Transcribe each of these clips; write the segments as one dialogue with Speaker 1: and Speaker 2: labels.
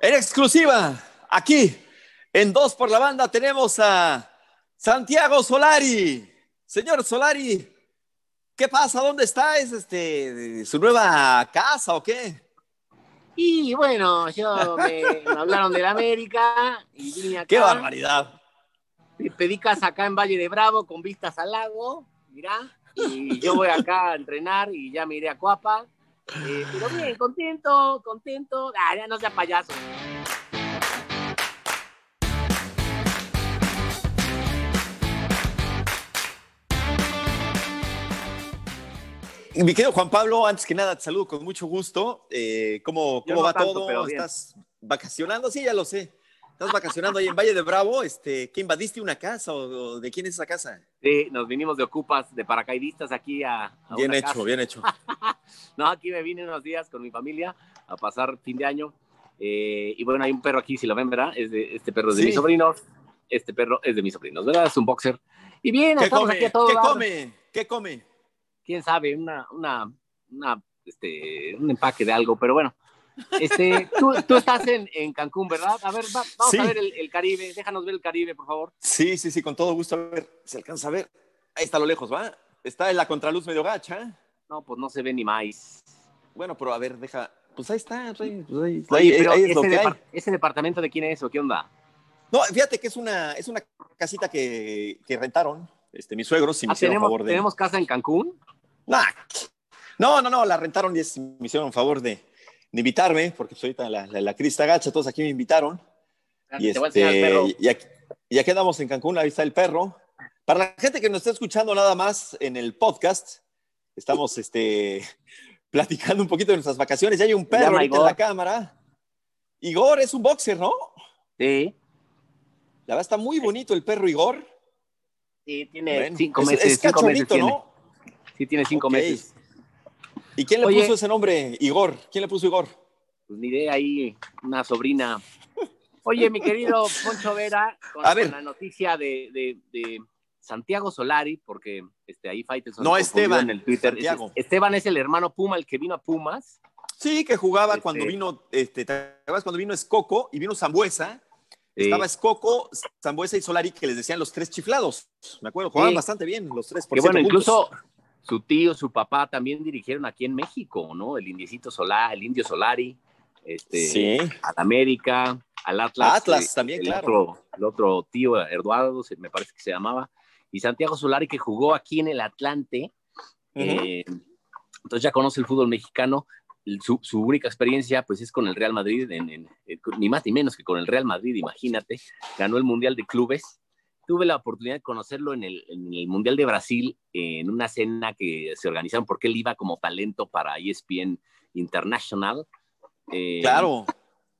Speaker 1: En exclusiva, aquí, en Dos por la Banda, tenemos a Santiago Solari. Señor Solari, ¿qué pasa? ¿Dónde está? ¿Es este, su nueva casa o qué?
Speaker 2: Y bueno, yo me, me hablaron de la América y vine acá.
Speaker 1: ¡Qué barbaridad!
Speaker 2: Pedí casa acá en Valle de Bravo con vistas al lago, mirá. Y yo voy acá a entrenar y ya me iré a Cuapa. Eh, pero bien, contento, contento. Ah, ya no sea payaso.
Speaker 1: Mi querido Juan Pablo, antes que nada te saludo con mucho gusto. Eh, ¿Cómo, cómo
Speaker 2: no
Speaker 1: va
Speaker 2: tanto,
Speaker 1: todo?
Speaker 2: pero.
Speaker 1: ¿Estás vacacionando? Sí, ya lo sé. ¿Estás vacacionando ahí en Valle de Bravo? Este, ¿Qué invadiste una casa o, o de quién es esa casa?
Speaker 2: Sí, nos vinimos de ocupas, de paracaidistas aquí a. a
Speaker 1: Bien
Speaker 2: una
Speaker 1: hecho,
Speaker 2: casa.
Speaker 1: bien hecho.
Speaker 2: No, aquí me vine unos días con mi familia a pasar fin de año. Eh, y bueno, hay un perro aquí, si lo ven, ¿verdad? Es de, este perro es de
Speaker 1: Sí.
Speaker 2: mis sobrinos. Este perro es de mis sobrinos, ¿verdad? Es un boxer. Y bien,
Speaker 1: ¿Qué come?
Speaker 2: aquí a todo
Speaker 1: ¿Qué come? ¿Qué come?
Speaker 2: quién sabe, una, una, una, este, un empaque de algo, pero bueno. Este, tú, tú estás en, en Cancún, ¿verdad? A ver, va- vamos
Speaker 1: Sí.
Speaker 2: a ver el, el Caribe, déjanos ver el Caribe, por favor.
Speaker 1: Sí, sí, sí, con todo gusto. A ver, se alcanza a ver. Ahí está a lo lejos, ¿va? Está en la contraluz medio gacha.
Speaker 2: No, pues no se ve ni más.
Speaker 1: Bueno, pero a ver, deja. Pues ahí está, Rey. Pues ahí,
Speaker 2: Oye,
Speaker 1: ahí-
Speaker 2: pero
Speaker 1: ahí es lo
Speaker 2: ese,
Speaker 1: hay.
Speaker 2: departamento de quién es o qué onda?
Speaker 1: No, fíjate que es una, es una casita que, que rentaron este, mis suegros me
Speaker 2: Ah,
Speaker 1: hicieron
Speaker 2: ¿tenemos,
Speaker 1: favor de.
Speaker 2: ¿Tenemos casa en Cancún?
Speaker 1: Nah. No, no, no, la rentaron y es- me hicieron favor de, de invitarme, porque pues ahorita la, la, la crista gacha, todos aquí me invitaron. Y, este, y, aquí, y aquí andamos en Cancún, ahí está el perro. Para la gente que nos está escuchando nada más en el podcast, estamos este, platicando un poquito de nuestras vacaciones. Ya hay un perro ahorita en la cámara. Igor es un boxer, ¿no?
Speaker 2: Sí,
Speaker 1: La verdad está muy bonito el perro Igor.
Speaker 2: sí, tiene
Speaker 1: Bueno,
Speaker 2: cinco
Speaker 1: es,
Speaker 2: meses.
Speaker 1: es
Speaker 2: cinco meses
Speaker 1: cachorrito,
Speaker 2: tiene.
Speaker 1: ¿no?
Speaker 2: Sí, tiene cinco
Speaker 1: Ok.
Speaker 2: meses.
Speaker 1: ¿Y quién le
Speaker 2: Oye.
Speaker 1: puso ese nombre? Igor. ¿Quién le puso Igor?
Speaker 2: Pues ni idea ahí, una sobrina. Oye, mi querido Poncho Vera, con,
Speaker 1: A ver.
Speaker 2: con la noticia de, de- de Santiago Solari, porque este, ahí Faitelson
Speaker 1: No, Esteban,
Speaker 2: en el Twitter.
Speaker 1: Santiago.
Speaker 2: Es- Esteban es el hermano Puma, el que vino a Pumas.
Speaker 1: Sí, que jugaba
Speaker 2: Este-
Speaker 1: cuando vino, este, ¿te acuerdas cuando vino Escoco y vino Zambuesa?
Speaker 2: Eh,
Speaker 1: Estaba Escoco, Zambuesa y Solari, que les decían los tres chiflados. Me acuerdo, jugaban
Speaker 2: Sí.
Speaker 1: bastante bien los tres. Por
Speaker 2: que bueno, incluso. Su tío, su papá también dirigieron aquí en México, ¿no? El indiecito Solari, el indio Solari, este,
Speaker 1: Sí.
Speaker 2: al América, al Atlas.
Speaker 1: Atlas
Speaker 2: eh,
Speaker 1: también,
Speaker 2: el
Speaker 1: claro.
Speaker 2: Otro, el otro tío, Eduardo, me parece que se llamaba. Y Santiago Solari, que jugó aquí en el Atlante. Eh, entonces ya conoce el fútbol mexicano. Su, su única experiencia, pues, es con el Real Madrid, en- en- eh, ni más ni menos que con el Real Madrid, imagínate. Ganó el Mundial de Clubes. Tuve la oportunidad de conocerlo en el, en el Mundial de Brasil, en una cena que se organizaron porque él iba como talento para ESPN International. Eh,
Speaker 1: Claro.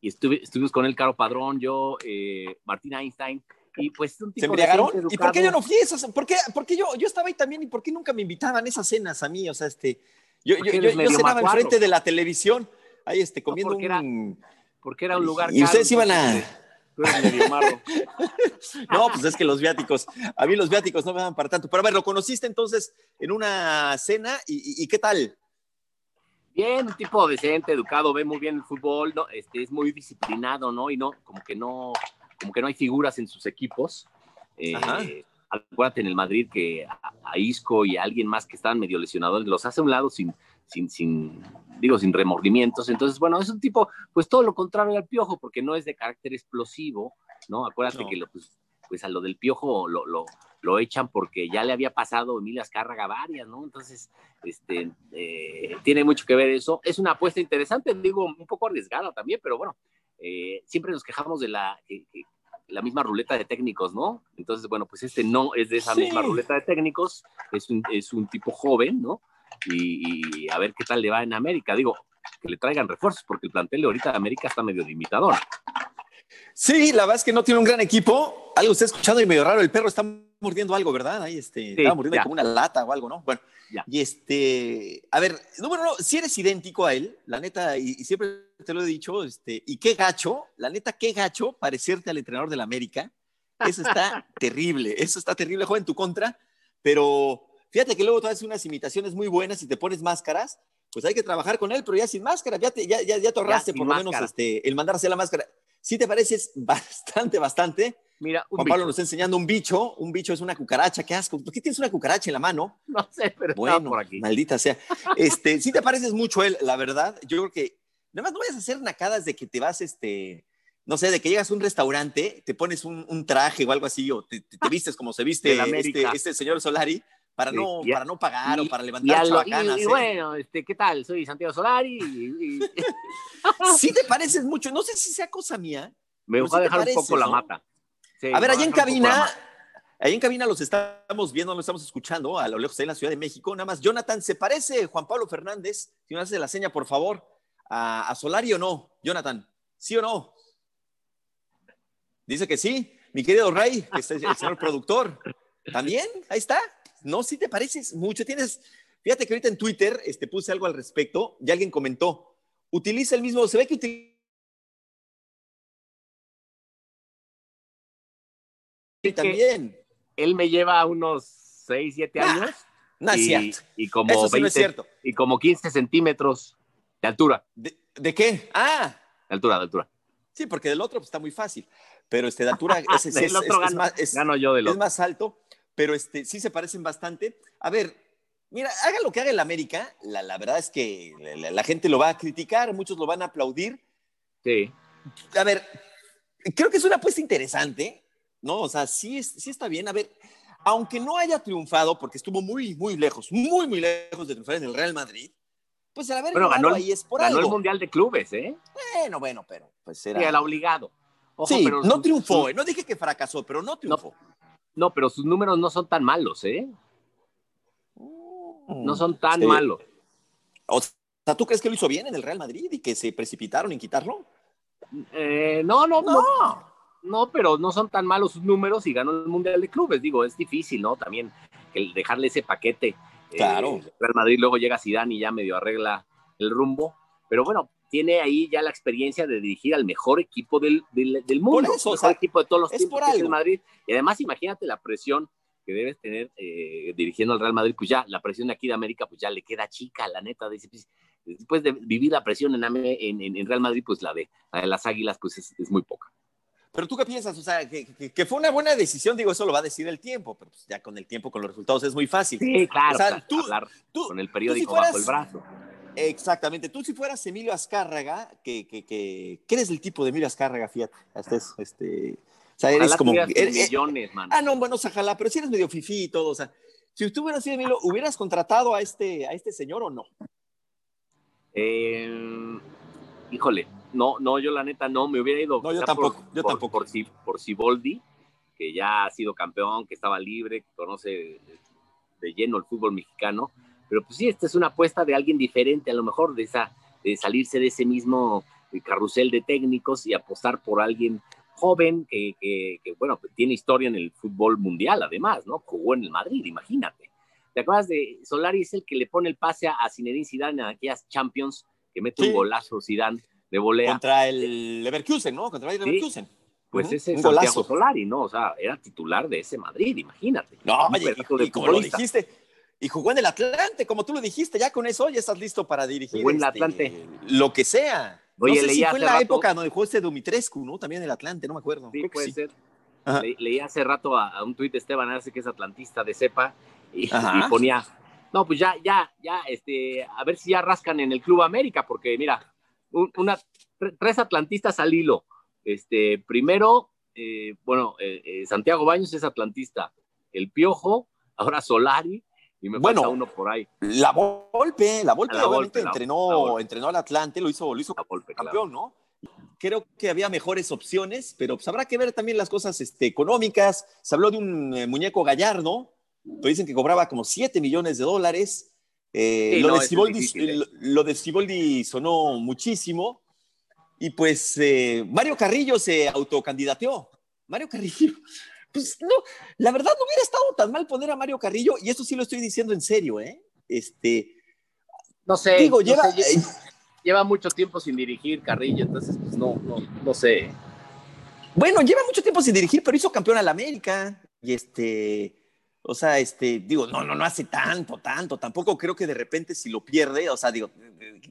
Speaker 2: y estuve, estuvimos con él, Caro Padrón, yo, eh, Martín Einstein, y pues un tipo
Speaker 1: ¿Se embriagaron?
Speaker 2: decente,
Speaker 1: ¿Y por qué yo no fui a esas? ¿Por qué, por qué yo, yo estaba ahí también y por qué nunca me invitaban esas cenas a mí? O sea, este, yo, yo,
Speaker 2: Porque
Speaker 1: yo, yo cenaba enfrente de la televisión, ahí este, comiendo
Speaker 2: porque era-
Speaker 1: un...
Speaker 2: Porque era un lugar
Speaker 1: Y ustedes
Speaker 2: caro,
Speaker 1: iban a...
Speaker 2: entonces, tú eres medio marro.
Speaker 1: No, pues es que los viáticos, a mí los viáticos no me dan para tanto. Pero a ver, ¿lo conociste entonces en una cena y, y- y qué tal?
Speaker 2: Bien, un tipo decente, educado, ve muy bien el fútbol, ¿no? este, es muy disciplinado, ¿no? Y no, como que no, como que no hay figuras en sus equipos. Eh,
Speaker 1: Ajá.
Speaker 2: acuérdate en el Madrid que a, a Isco y a alguien más que estaban medio lesionados los hace a un lado sin, sin, sin, digo, sin remordimientos. Entonces, bueno, es un tipo, pues todo lo contrario al piojo, porque no es de carácter explosivo, ¿no? Acuérdate
Speaker 1: No.
Speaker 2: que lo, pues, pues a lo del piojo lo, lo, lo echan porque ya le había pasado Emilia Azcárraga varias, ¿no? Entonces, este, eh, tiene mucho que ver eso. Es una apuesta interesante, digo, un poco arriesgada también, pero bueno, eh, siempre nos quejamos de la, que- la misma ruleta de técnicos, ¿no? Entonces, bueno, pues este no es de esa
Speaker 1: Sí.
Speaker 2: misma ruleta de técnicos, es un, es un tipo joven, ¿no? Y, y a ver qué tal le va en América. Digo, que le traigan refuerzos, porque el plantel de ahorita de América está medio limitador.
Speaker 1: Sí, la verdad es que no tiene un gran equipo. Algo está escuchando y medio raro. El perro está mordiendo algo, ¿verdad? Ahí este, estaba mordiendo
Speaker 2: ya.
Speaker 1: como una lata o algo, ¿no? Bueno,
Speaker 2: Ya.
Speaker 1: y este, a ver, número uno, si eres idéntico a él, la neta, y, y siempre te lo he dicho, este, y qué gacho, la neta, qué gacho parecerte al entrenador del América. Eso está terrible, eso está terrible, juega en tu contra, pero fíjate que luego tú haces unas imitaciones muy buenas y te pones máscaras pues hay que trabajar con él, pero ya sin máscara, ya te, ya, ya, ya te ahorraste por lo menos este, el mandar hacer la máscara. ¿Sí te pareces bastante, bastante?
Speaker 2: Mira,
Speaker 1: Juan Pablo nos está enseñando un bicho. Un bicho es una cucaracha. Qué asco. ¿Por qué tienes una cucaracha en la mano?
Speaker 2: No sé, pero
Speaker 1: bueno,
Speaker 2: por aquí.
Speaker 1: Maldita sea. Este, sí te pareces mucho él, la verdad. Yo creo que nada más no vayas a hacer nacadas de que te vas, este, no sé, de que llegas a un restaurante, te pones un, un traje o algo así, o te, te, te vistes como se viste este, este, señor Solari para no,
Speaker 2: y,
Speaker 1: para no pagar y, o para levantar
Speaker 2: y. Y, ¿eh? bueno, este, ¿qué tal? Soy Santiago Solari. Y,
Speaker 1: sí te pareces mucho. No sé si sea cosa mía.
Speaker 2: Me voy a dejar pareces, un poco la mata.
Speaker 1: Sí, a ver, allá en cabina, ahí en cabina los estamos viendo, los estamos escuchando a lo lejos de en la Ciudad de México. Nada más, Jonathan, ¿se parece Juan Pablo Fernández? Si me hace la seña, por favor, a, a Solari o no, Jonathan. ¿Sí o no? Dice que sí. Mi querido Ray, que es el señor productor. También, ahí está. No, si te pareces mucho. Tienes, fíjate que ahorita en Twitter este, puse algo al respecto y alguien comentó, utiliza el mismo, se ve que utiliza también.
Speaker 2: Él me lleva unos 6, 7 años.
Speaker 1: No es
Speaker 2: y,
Speaker 1: cierto.
Speaker 2: Y como,
Speaker 1: Eso sí
Speaker 2: 20,
Speaker 1: no es cierto.
Speaker 2: y como 15 centímetros de altura.
Speaker 1: ¿De, de qué? Ah.
Speaker 2: De altura, de altura.
Speaker 1: Sí, porque del otro pues, está muy fácil. Pero este, de altura es, es, es, más, es,
Speaker 2: gano yo del
Speaker 1: es
Speaker 2: otro.
Speaker 1: más alto, pero este, sí se parecen bastante. A ver, mira, haga lo que haga el América, la, la verdad es que la, la, gente lo va a criticar, muchos lo van a aplaudir.
Speaker 2: Sí.
Speaker 1: A ver, creo que es una apuesta interesante, ¿no? O sea, sí, es, sí está bien. A ver, aunque no haya triunfado, porque estuvo muy, muy lejos, muy, muy lejos de triunfar en el Real Madrid, pues al haber
Speaker 2: bueno, ganó,
Speaker 1: ahí es por
Speaker 2: ganó
Speaker 1: algo.
Speaker 2: el Mundial de Clubes, ¿eh?
Speaker 1: Bueno, bueno, pero pues era...
Speaker 2: Sí, el obligado.
Speaker 1: Ojo, sí, pero no triunfó. ¿eh? no dije que fracasó, pero no triunfó.
Speaker 2: No, no, pero sus números no son tan malos, ¿eh?
Speaker 1: Mm,
Speaker 2: No son tan
Speaker 1: sí.
Speaker 2: malos.
Speaker 1: O sea, ¿tú crees que lo hizo bien en el Real Madrid y que se precipitaron en quitarlo?
Speaker 2: Eh, no, no, no, no, no, pero no son tan malos sus números y ganó el Mundial de Clubes. Digo, es difícil, ¿no? También el dejarle ese paquete.
Speaker 1: Claro.
Speaker 2: Eh, Real Madrid luego llega Zidane y ya medio arregla el rumbo. Pero bueno, tiene ahí ya la experiencia de dirigir al mejor equipo del, del, del mundo.
Speaker 1: Eso,
Speaker 2: mejor
Speaker 1: o sea,
Speaker 2: equipo de todos los tiempos, que es el Madrid. Y además, imagínate la presión que debes tener eh, dirigiendo al Real Madrid, pues ya la presión de aquí de América, pues ya le queda chica, la neta. Dice, pues, después de vivir la presión en, en, en, Real Madrid, pues la de, la de las Águilas, pues es, es, muy poca.
Speaker 1: Pero tú qué piensas, o sea, que, que, que, fue una buena decisión, digo, eso lo va a decir el tiempo, pero pues ya con el tiempo, con los resultados es muy fácil.
Speaker 2: Sí, claro,
Speaker 1: o sea, tú,
Speaker 2: hablar
Speaker 1: tú,
Speaker 2: con el periódico
Speaker 1: si fueras,
Speaker 2: bajo el brazo.
Speaker 1: Exactamente, tú si fueras Emilio Azcárraga, que, que, que, que eres el tipo de Emilio Azcárraga, fíjate, eso, este, o sea, eres
Speaker 2: ojalá
Speaker 1: como...
Speaker 2: Eres, millones, man.
Speaker 1: Ah, no, bueno, ojalá, pero si eres medio fifí y todo, o sea, si tú hubieras sido Emilio, ¿hubieras contratado a este, a este señor o no?
Speaker 2: Eh, híjole, no, no, yo la neta no, me hubiera ido
Speaker 1: no, yo tampoco,
Speaker 2: por,
Speaker 1: yo
Speaker 2: por,
Speaker 1: tampoco.
Speaker 2: Por, por, por Siboldi, que ya ha sido campeón, que estaba libre, que conoce de lleno el fútbol mexicano, pero pues sí, esta es una apuesta de alguien diferente, a lo mejor de, esa, de salirse de ese mismo carrusel de técnicos y apostar por alguien joven que, que, que, bueno, tiene historia en el fútbol mundial, además, ¿no? Jugó en el Madrid, imagínate. ¿Te acuerdas de Solari? Es el que le pone el pase a Zinedine Zidane en aquellas Champions, que mete sí. un golazo Zidane de volea.
Speaker 1: Contra el Leverkusen, ¿no? Contra el Leverkusen.
Speaker 2: Sí. Pues uh -huh. ese es Santiago Solari, ¿no? O sea, era titular de ese Madrid, imagínate.
Speaker 1: No, oye, y, y como lo dijiste, y jugó en el Atlante, como tú lo dijiste, ya con eso ya estás listo para dirigir
Speaker 2: jugó en el
Speaker 1: este,
Speaker 2: Atlante.
Speaker 1: lo que sea.
Speaker 2: Oye,
Speaker 1: no sé
Speaker 2: leí
Speaker 1: si fue en la
Speaker 2: rato,
Speaker 1: época donde jugó este Dumitrescu, ¿no? También en el Atlante, no me acuerdo.
Speaker 2: Sí,
Speaker 1: Creo
Speaker 2: puede
Speaker 1: sí.
Speaker 2: ser. Le, leí hace rato a, a un tuit de Esteban Arce, que es atlantista de cepa, y, y, ponía, no, pues ya, ya, ya, este, a ver si ya rascan en el Club América, porque mira, un, una, tres atlantistas al hilo. Este, primero, eh, bueno, eh, eh, Santiago Baños es atlantista, el Piojo, ahora Solari, y me
Speaker 1: bueno,
Speaker 2: falta uno por ahí.
Speaker 1: La Volpe, la Volpe
Speaker 2: la
Speaker 1: obviamente
Speaker 2: Volpe,
Speaker 1: entrenó,
Speaker 2: la Volpe.
Speaker 1: entrenó al Atlante, lo hizo, lo hizo
Speaker 2: Volpe,
Speaker 1: campeón,
Speaker 2: claro.
Speaker 1: ¿no? Creo que había mejores opciones, pero pues habrá que ver también las cosas este, económicas. Se habló de un eh, muñeco gallardo, pero dicen que cobraba como 7 millones de dólares. Eh,
Speaker 2: Sí,
Speaker 1: lo,
Speaker 2: no,
Speaker 1: de
Speaker 2: es
Speaker 1: Siboldi,
Speaker 2: difícil, ¿eh?
Speaker 1: lo, de Siboldi sonó muchísimo. Y pues eh, Mario Carrillo se autocandidateó. Mario Carrillo, pues no, la verdad no hubiera estado tan mal poner a Mario Carrillo, y esto sí lo estoy diciendo en serio, ¿eh? Este,
Speaker 2: No sé,
Speaker 1: digo,
Speaker 2: no
Speaker 1: lleva,
Speaker 2: sé, lleva, lleva mucho tiempo sin dirigir Carrillo, entonces pues no, no, no sé.
Speaker 1: bueno, lleva mucho tiempo sin dirigir, pero hizo campeón al América, y este, O sea, este, digo, no, no, no hace tanto, tanto. Tampoco creo que de repente si lo pierde, o sea, digo,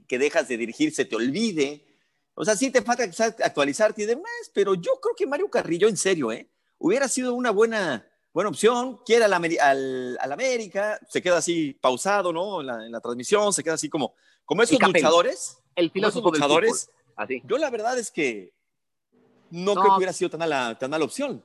Speaker 1: que dejas de dirigir, se te olvide. O sea, sí te falta actualizarte y demás, pero yo creo que Mario Carrillo, en serio, ¿eh? Hubiera sido una buena, buena opción. Quiere al, al, al América, se queda así pausado, ¿no? En la, transmisión, se queda así como, como esos luchadores.
Speaker 2: El filósofo
Speaker 1: luchadores. Así. Yo la verdad es que no, creo que hubiera sido tan mala, tan mala opción.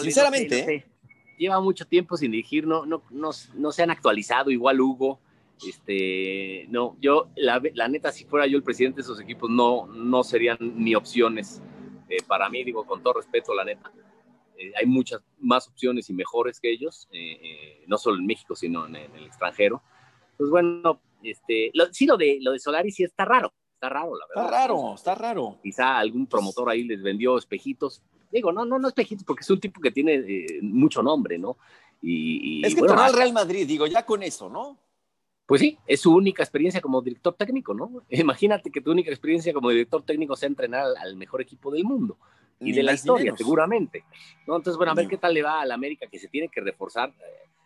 Speaker 1: Sinceramente, ¿eh?
Speaker 2: lleva mucho tiempo sin dirigir, no, no, no, se han actualizado, igual Hugo. Este, no, yo, la, neta, si fuera yo el presidente de esos equipos, no, no serían ni opciones. Eh, para mí, digo, con todo respeto, la neta, eh, hay muchas más opciones y mejores que ellos, eh, no solo en México, sino en, el extranjero. Pues bueno, este, sí, lo de, lo de Solari sí está raro, está raro, la verdad.
Speaker 1: Está raro, está raro.
Speaker 2: Quizá algún promotor ahí les vendió espejitos, digo, no, no, no es porque es un tipo que tiene eh, mucho nombre, ¿no?
Speaker 1: Y, es que bueno, al Real Madrid, digo, ya con eso, ¿no?
Speaker 2: Pues sí, es su única experiencia como director técnico, ¿no? Imagínate que tu única experiencia como director técnico sea entrenar al, mejor equipo del mundo y de la historia, seguramente. ¿no? Entonces, bueno, a ver qué tal le va al América, que se tiene que reforzar.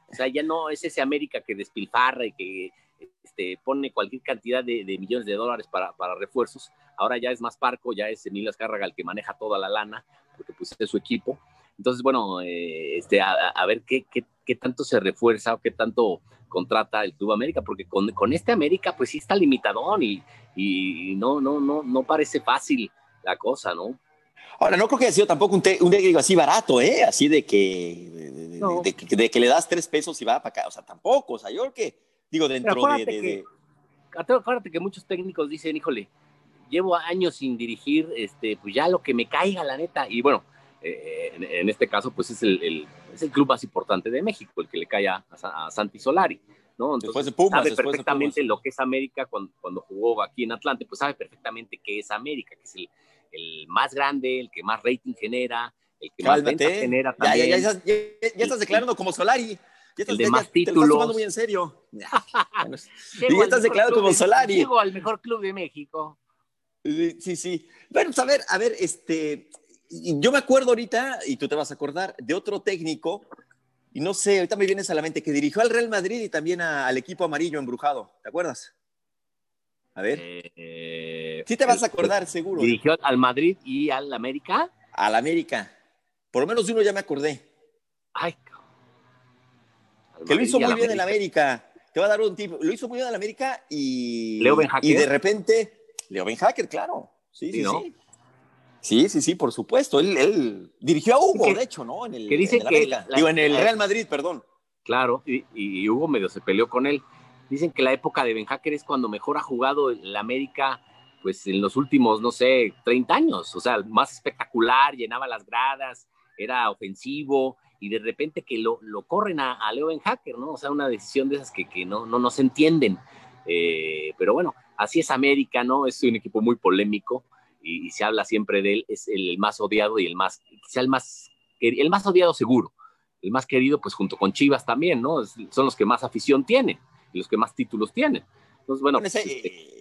Speaker 2: O sea, ya no es ese América que despilfarra y que este, pone cualquier cantidad de, millones de dólares para, para, refuerzos. Ahora ya es más parco, ya es Emilio Azcárraga el que maneja toda la lana, porque pues es su equipo. Entonces, bueno, eh, este, a, ver qué, qué, qué, tanto se refuerza o qué tanto contrata el Club América, porque con, con este América pues sí está limitadón y, y, no, no, no, no parece fácil la cosa, ¿no?
Speaker 1: Ahora, no creo que haya sido tampoco un, un técnico así barato, ¿eh? Así de que, de, de, que le das tres pesos y va para acá. O sea, tampoco. O sea, yo creo que, digo, dentro de,
Speaker 2: que, Acuérdate que muchos técnicos dicen, híjole, llevo años sin dirigir, este, pues ya lo que me caiga, la neta. Y bueno, eh, en, este caso, pues es el, es el club más importante de México, el que le cae a, Santi Solari. ¿no? Entonces, sabe perfectamente lo que es América cuando, cuando, jugó aquí en Atlante, pues sabe perfectamente qué es América, que es el, el más grande, el que más rating genera, el que más ventas genera también.
Speaker 1: Ya, ya, ya, estás declarando como Solari. Ya
Speaker 2: el de más títulos. Te lo estás
Speaker 1: tomando muy en serio. y ya estás declarando como Solari.
Speaker 2: Llego al mejor club de México.
Speaker 1: Sí, sí. Bueno, pues, a ver, a ver, este, yo me acuerdo ahorita, y tú te vas a acordar, de otro técnico, y no sé, ahorita me vienes a la mente, que dirigió al Real Madrid y también al equipo amarillo embrujado, ¿te acuerdas? A ver. Eh, sí te vas a acordar, seguro.
Speaker 2: ¿Dirigió al Madrid y al América?
Speaker 1: Al América. Por lo menos de uno ya me acordé.
Speaker 2: Ay,
Speaker 1: que lo hizo muy bien en América. Te va a dar un tipo. Lo hizo muy bien en América y.
Speaker 2: Leo
Speaker 1: Y de repente Leo Ben Hacker, claro. Sí, sí, sí. Sí, sí, sí, por supuesto. Él, dirigió a Hugo, de hecho, ¿no?
Speaker 2: En el, que dice que
Speaker 1: Digo, en el Real Madrid, perdón.
Speaker 2: Claro, y, Hugo medio se peleó con él. Dicen que la época de Ben Hacker es cuando mejor ha jugado el América, pues en los últimos, no sé, 30 años. O sea, más espectacular, llenaba las gradas, era ofensivo, y de repente que lo, lo corren a, Leo Ben Hacker, ¿no? O sea, una decisión de esas que, que no, no, no se entienden. Eh, pero bueno, así es América, ¿no? Es un equipo muy polémico y, se habla siempre de él, es el más odiado y el más, quizá el más, el más odiado seguro, el más querido, pues junto con Chivas también, ¿no? son los que más afición tienen y los que más títulos tienen. Entonces, bueno.
Speaker 1: ese, pues, este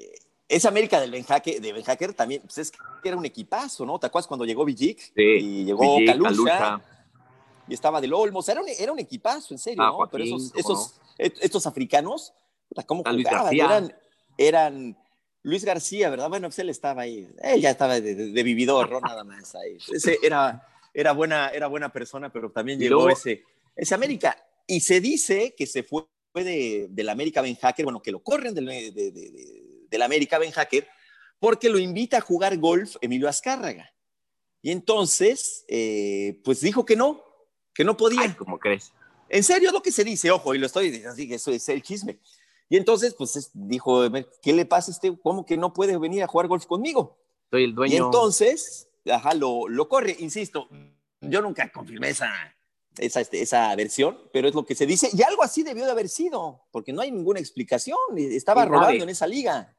Speaker 1: esa América del ben Hacker, de Ben Hacker también, pues es que era un equipazo, ¿no? ¿Te acuerdas cuando llegó Villic? y llegó Calucha, Y estaba del Olmos. Era un, era un equipazo, en serio, ah, ¿no? Pero esos, esos, estos africanos, ¿cómo jugaban? Eran, eran Luis García, ¿verdad? Bueno, pues él estaba ahí, él ya estaba de, vividor, ¿no? Nada más ahí. Ese era, era, buena, era buena persona, pero también llegó ese, ese América. Y se dice que se fue de, del América Ben Hacker, bueno, que lo corren del, del América Ben Hacker, porque lo invita a jugar golf Emilio Azcárraga. Y entonces, eh, pues dijo que no, que no podía.
Speaker 2: ¿Cómo crees?
Speaker 1: En serio es lo que se dice, ojo, y lo estoy diciendo así, que eso es el chisme. Y entonces, pues dijo, ¿qué le pasa a este? ¿Cómo que no puede venir a jugar golf conmigo?
Speaker 2: Soy el dueño.
Speaker 1: Y entonces, ajá, lo, lo corre, insisto, yo nunca confirmé esa, esa, este, esa versión, pero es lo que se dice, y algo así debió de haber sido, porque no hay ninguna explicación, estaba rodando en esa liga.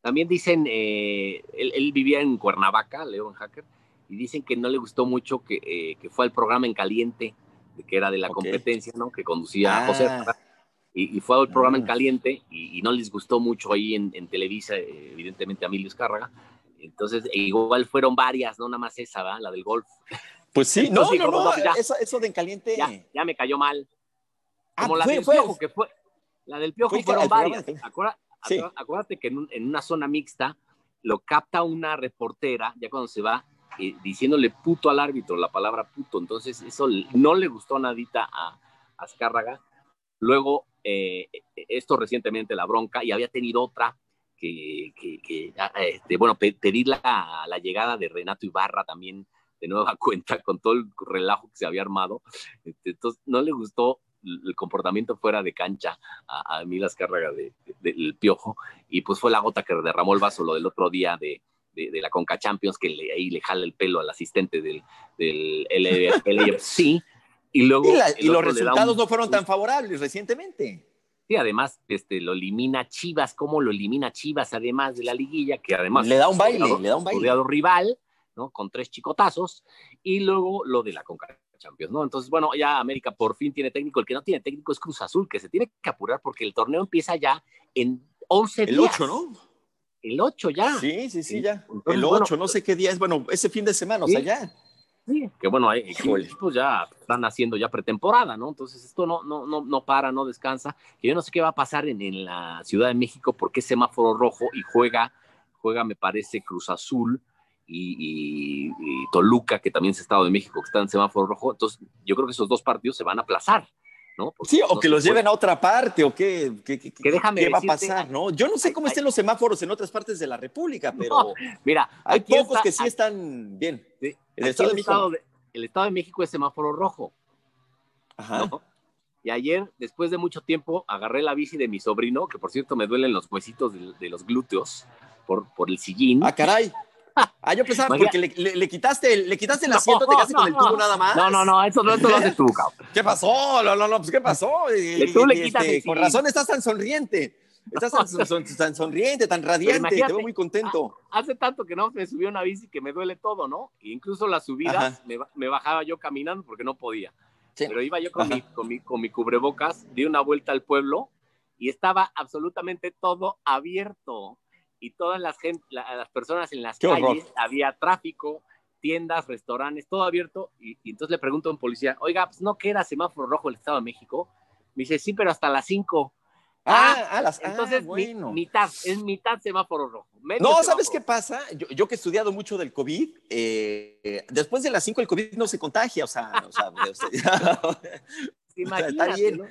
Speaker 2: También dicen, eh, él, vivía en Cuernavaca, León Hacker, y dicen que no le gustó mucho que, eh, que fue al programa en caliente, que era de la competencia, ¿no? Que conducía José ah y, fue al programa en ah. caliente y, no les gustó mucho ahí en, Televisa, evidentemente a Emilio Escárraga. Entonces, e igual fueron varias, no nada más esa, ¿verdad? La del golf.
Speaker 1: Pues sí, no, no, no, eso, eso, de en caliente.
Speaker 2: Ya, me cayó mal. Ah, como la del Piojo, que fue. La del Piojo fueron varias. Acuérdate, que en, una zona mixta lo capta una reportera, ya cuando se va, eh, diciéndole puto al árbitro, la palabra puto. Entonces, eso no le gustó nadita a Azcárraga. Luego, eh, esto recientemente, la bronca, y había tenido otra que, ah, este, bueno, pedir la, la, llegada de Renato Ibarra también de nueva cuenta con todo el relajo que se había armado. Este, entonces, no le gustó el comportamiento fuera de cancha a, a Milas Cárraga del Piojo, y pues fue la gota que derramó el vaso lo del otro día de, de, la Conca Champions, que le, ahí le jala el pelo al asistente del, del LFC, y luego...
Speaker 1: Y, los resultados no fueron tan favorables recientemente.
Speaker 2: Sí, además este, lo elimina Chivas, ¿cómo lo elimina Chivas además de la liguilla? Que además...
Speaker 1: Le da un baile, le da un baile.
Speaker 2: rival, ¿no? Con tres chicotazos, y luego lo de la Conca Champions, ¿no? Entonces, bueno, ya América por fin tiene técnico. El que no tiene técnico es Cruz Azul, que se tiene que apurar porque el torneo empieza ya en 11 días.
Speaker 1: El 8, ¿no?
Speaker 2: El 8 ya.
Speaker 1: Sí, sí, sí, ya. el 8, no sé qué día es. Bueno, ese fin de semana, o sea, ya.
Speaker 2: Sí, que bueno, hay equipos ya están haciendo ya pretemporada, ¿no? Entonces esto no, no, no, no para, no descansa. Que yo no sé qué va a pasar en, en la Ciudad de México porque es semáforo rojo y juega, juega, me parece, Cruz Azul y, Toluca, que también es Estado de México, que está en semáforo rojo. Entonces, yo creo que esos dos partidos se van a aplazar. ¿no?
Speaker 1: sí, o que los lleven a otra parte, o qué, qué, qué, va a pasar, ¿no? Yo no sé cómo estén los semáforos en otras partes de la República, pero
Speaker 2: mira,
Speaker 1: hay pocos que sí están bien.
Speaker 2: el, estado de, el Estado de México es semáforo rojo. Ajá. Y ayer, después de mucho tiempo, agarré la bici de mi sobrino, que por cierto me duelen los huesitos de, de los glúteos por, por el sillín.
Speaker 1: Ah, caray. Ah, yo pensaba porque le, le, quitaste, le quitaste el asiento, te quedaste con el tubo nada más.
Speaker 2: No, no, no, eso no, lo haces tú, cabrón.
Speaker 1: ¿Qué pasó? No, no, no, pues ¿qué pasó?
Speaker 2: tú le quitas
Speaker 1: este, Con razón estás tan sonriente. Estás tan, sonriente, tan radiante, te veo muy contento.
Speaker 2: Hace tanto que no me subió una bici que me duele todo, ¿no? E incluso las subidas me, me, bajaba yo caminando porque no podía. Pero iba yo con mi, con mi, con, mi, cubrebocas, di una vuelta al pueblo y estaba absolutamente todo abierto y todas las, gente, las personas en las calles, había tráfico, tiendas, restaurantes, todo abierto. Y, entonces le pregunto a un policía, oiga, pues no que era semáforo rojo el Estado de México. Me dice, sí, pero hasta las 5.
Speaker 1: Ah, ah, las,
Speaker 2: ah, entonces bueno. mitad, es mitad semáforo rojo.
Speaker 1: No, ¿sabes qué pasa? Yo, que he estudiado mucho del COVID, eh, después de las 5 el COVID no se contagia, o sea, o sea, está bien.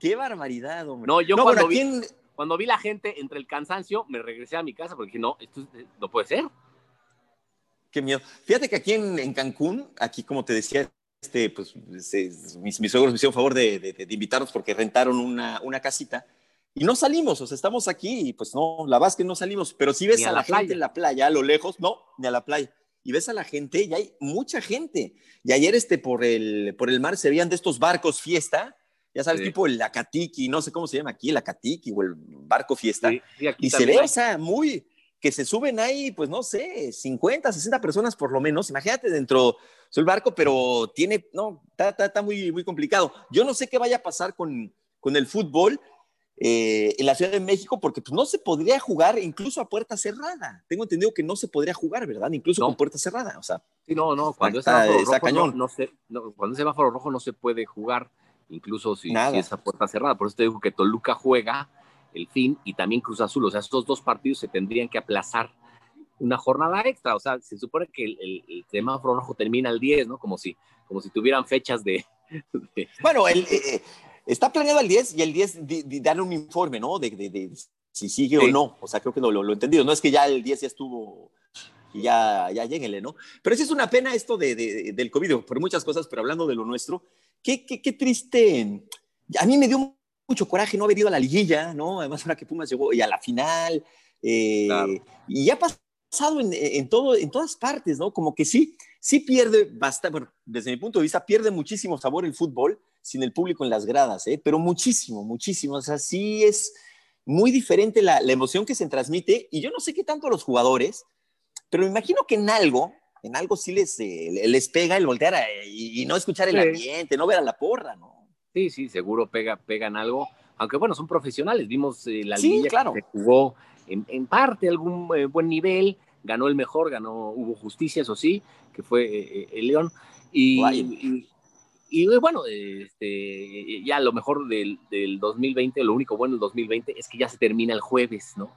Speaker 1: Qué barbaridad, hombre.
Speaker 2: No, yo cuando vi cuando vi la gente entre el cansancio, me regresé a mi casa porque dije, no, esto eh, no puede ser.
Speaker 1: Qué miedo. Fíjate que aquí en, Cancún, aquí como te decía, este, pues, mis, mis, suegros me hicieron favor de, de, invitarnos porque rentaron una, una, casita y no salimos, o sea, estamos aquí y pues no, la verdad es que no salimos, pero si ves a, la, gente en la playa, a lo lejos, no, ni a la playa. Y ves a la gente y hay mucha gente. Y ayer este, por, el, por el mar se veían de estos barcos fiesta ya sabes, tipo el Acatiki, no sé cómo se llama aquí, el Acatiki o el barco fiesta. y se ve, o sea, muy, que se suben ahí, pues no sé, 50, 60 personas por lo menos. Imagínate dentro del barco, pero tiene, no, está, está, muy, muy complicado. Yo no sé qué vaya a pasar con, con el fútbol eh, en la Ciudad de México, porque pues, no se podría jugar incluso a puerta cerrada. Tengo entendido que no se podría jugar, ¿verdad? Incluso con puerta cerrada, o sea.
Speaker 2: Sí, no, no, cuando es rojo, no, no, se, cuando es semáforo rojo no se puede jugar incluso si, si, esa puerta cerrada. Por eso te digo que Toluca juega el fin y también Cruz Azul. O sea, estos dos partidos se tendrían que aplazar una jornada extra. O sea, se supone que el, el, el semáforo rojo termina el 10, ¿no? Como si, como si tuvieran fechas de.
Speaker 1: Bueno, el, eh, está planeado el 10 y el 10 dan un informe, ¿no? De, de, si sigue o no. O sea, creo que no, lo, lo he entendido. No es que ya el 10 ya estuvo y ya, ya lléguenle, ¿no? Pero sí es una pena esto de, de, del COVID, por muchas cosas, pero hablando de lo nuestro, qué, qué, qué triste. A mí me dio mucho coraje no haber ido a la liguilla, ¿no? Además, ahora que Pumas llegó y a la final. Eh, y ya ha pasado en, en, todo, en todas partes, ¿no? Como que sí, sí pierde bastante, bueno, desde mi punto de vista, pierde muchísimo sabor el fútbol sin el público en las gradas, ¿eh? Pero muchísimo, muchísimo. O sea, sí es muy diferente la, la emoción que se transmite. Y yo no sé qué tanto los jugadores pero me imagino que en algo, en algo sí les, eh, les pega el voltear y, no escuchar el ambiente, no ver a la porra, ¿no?
Speaker 2: Sí, sí, seguro pega, pegan algo. Aunque bueno, son profesionales. Vimos eh, la sí, claro. que jugó en, parte algún eh, buen nivel, ganó el mejor, ganó, hubo justicia, eso sí, que fue el León. Y, y bueno, este, ya lo mejor del, del 2020, lo único bueno del 2020 es que ya se termina el jueves, ¿no?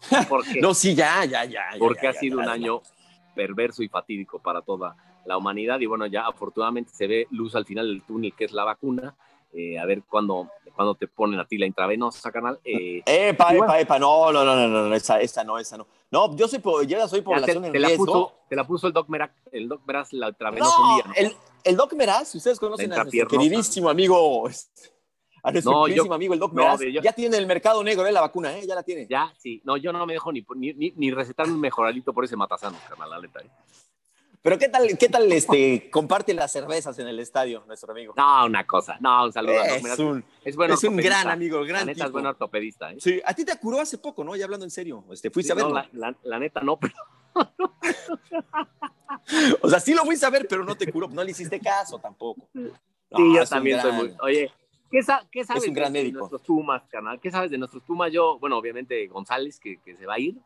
Speaker 1: Porque, no, sí, ya, ya, ya.
Speaker 2: Porque ha sido un año perverso y fatídico para toda la humanidad y bueno, ya afortunadamente se ve luz al final del túnel que es la vacuna. Eh, a ver cuándo, cuando te ponen a ti la intravenosa, canal. Eh,
Speaker 1: epa, epa, epa, no, no, no, no, no, esa, esa no, esa no. No, yo soy, yo soy población
Speaker 2: te,
Speaker 1: en
Speaker 2: te
Speaker 1: riesgo.
Speaker 2: La puso, te la puso el Doc Meraz, el Doc Meraz la intravenosa
Speaker 1: no,
Speaker 2: un día, ¿no?
Speaker 1: El, el Doc Meraz, si ustedes conocen a nuestro queridísimo amigo, a nuestro
Speaker 2: No, yo-
Speaker 1: amigo el Doc
Speaker 2: no,
Speaker 1: Meraz,
Speaker 2: de- yo-
Speaker 1: ya tiene el mercado negro, ¿eh? La vacuna, ¿eh? Ya la tiene.
Speaker 2: Ya, sí. No, yo no me dejo ni, ni, ni, recetar un mejoralito por ese matazano, carnal, la neta. ¿eh?
Speaker 1: Pero ¿qué tal, qué tal este, comparte las cervezas en el estadio, nuestro amigo?
Speaker 2: No, una cosa. No, un saludo.
Speaker 1: es
Speaker 2: Meraz.
Speaker 1: un,
Speaker 2: es buen
Speaker 1: es un gran amigo, gran
Speaker 2: La neta es buen ortopedista, ¿eh?
Speaker 1: Sí, a ti te curó hace poco, ¿no? Ya hablando en serio. Este, fuiste a
Speaker 2: No,
Speaker 1: verlo.
Speaker 2: la, la- la neta no, pero
Speaker 1: O sea, sí lo fuiste a ver, pero no te curó. No le hiciste caso tampoco. No,
Speaker 2: sí, yo también
Speaker 1: gran-
Speaker 2: soy muy... Oye, ¿qué, sa- qué sabes
Speaker 1: un gran
Speaker 2: de,
Speaker 1: médico.
Speaker 2: nuestros Pumas, canal? ¿Qué sabes de nuestros Pumas? Yo, bueno, obviamente González, que, que se va a ir.